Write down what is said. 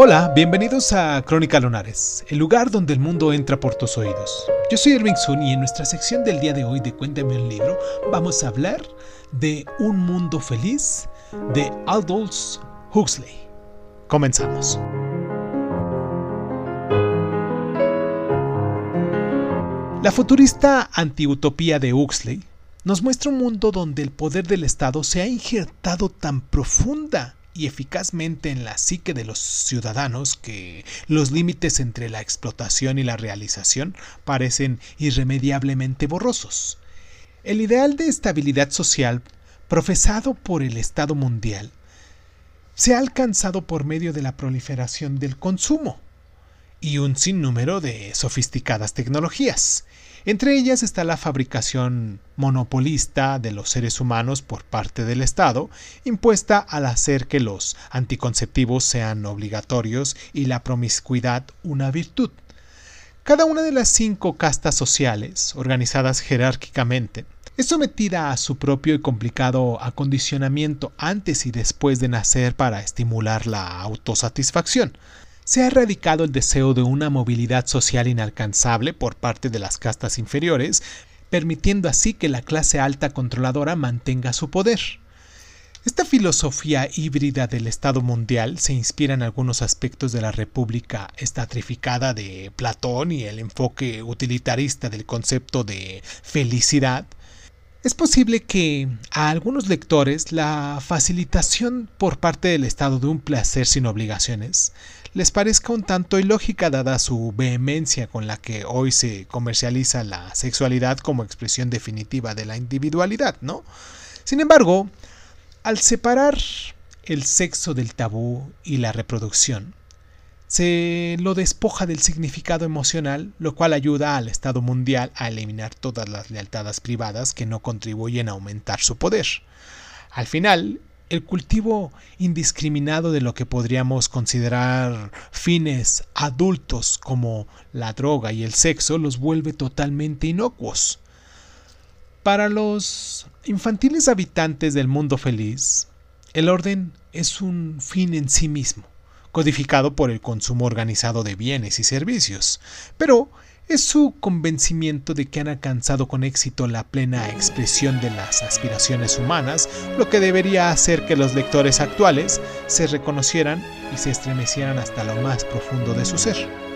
Hola, bienvenidos a Crónica Lunares, el lugar donde el mundo entra por tus oídos. Yo soy Irving Sun y en nuestra sección del día de hoy de Cuéntame un libro vamos a hablar de Un mundo feliz de Aldous Huxley. Comenzamos. La futurista antiutopía de Huxley nos muestra un mundo donde el poder del Estado se ha injertado tan profunda y eficazmente en la psique de los ciudadanos que los límites entre la explotación y la realización parecen irremediablemente borrosos. El ideal de estabilidad social profesado por el Estado mundial se ha alcanzado por medio de la proliferación del consumo y un sinnúmero de sofisticadas tecnologías, entre ellas está la fabricación monopolista de los seres humanos por parte del Estado, impuesta al hacer que los anticonceptivos sean obligatorios y la promiscuidad una virtud. Cada una de las cinco castas sociales, organizadas jerárquicamente, es sometida a su propio y complicado acondicionamiento antes y después de nacer para estimular la autosatisfacción se ha erradicado el deseo de una movilidad social inalcanzable por parte de las castas inferiores, permitiendo así que la clase alta controladora mantenga su poder. Esta filosofía híbrida del Estado mundial se inspira en algunos aspectos de la República estatrificada de Platón y el enfoque utilitarista del concepto de felicidad. Es posible que a algunos lectores la facilitación por parte del Estado de un placer sin obligaciones les parezca un tanto ilógica dada su vehemencia con la que hoy se comercializa la sexualidad como expresión definitiva de la individualidad, ¿no? Sin embargo, al separar el sexo del tabú y la reproducción, se lo despoja del significado emocional, lo cual ayuda al Estado mundial a eliminar todas las lealtades privadas que no contribuyen a aumentar su poder. Al final, el cultivo indiscriminado de lo que podríamos considerar fines adultos como la droga y el sexo los vuelve totalmente inocuos. Para los infantiles habitantes del mundo feliz, el orden es un fin en sí mismo, codificado por el consumo organizado de bienes y servicios, pero es su convencimiento de que han alcanzado con éxito la plena expresión de las aspiraciones humanas, lo que debería hacer que los lectores actuales se reconocieran y se estremecieran hasta lo más profundo de su ser.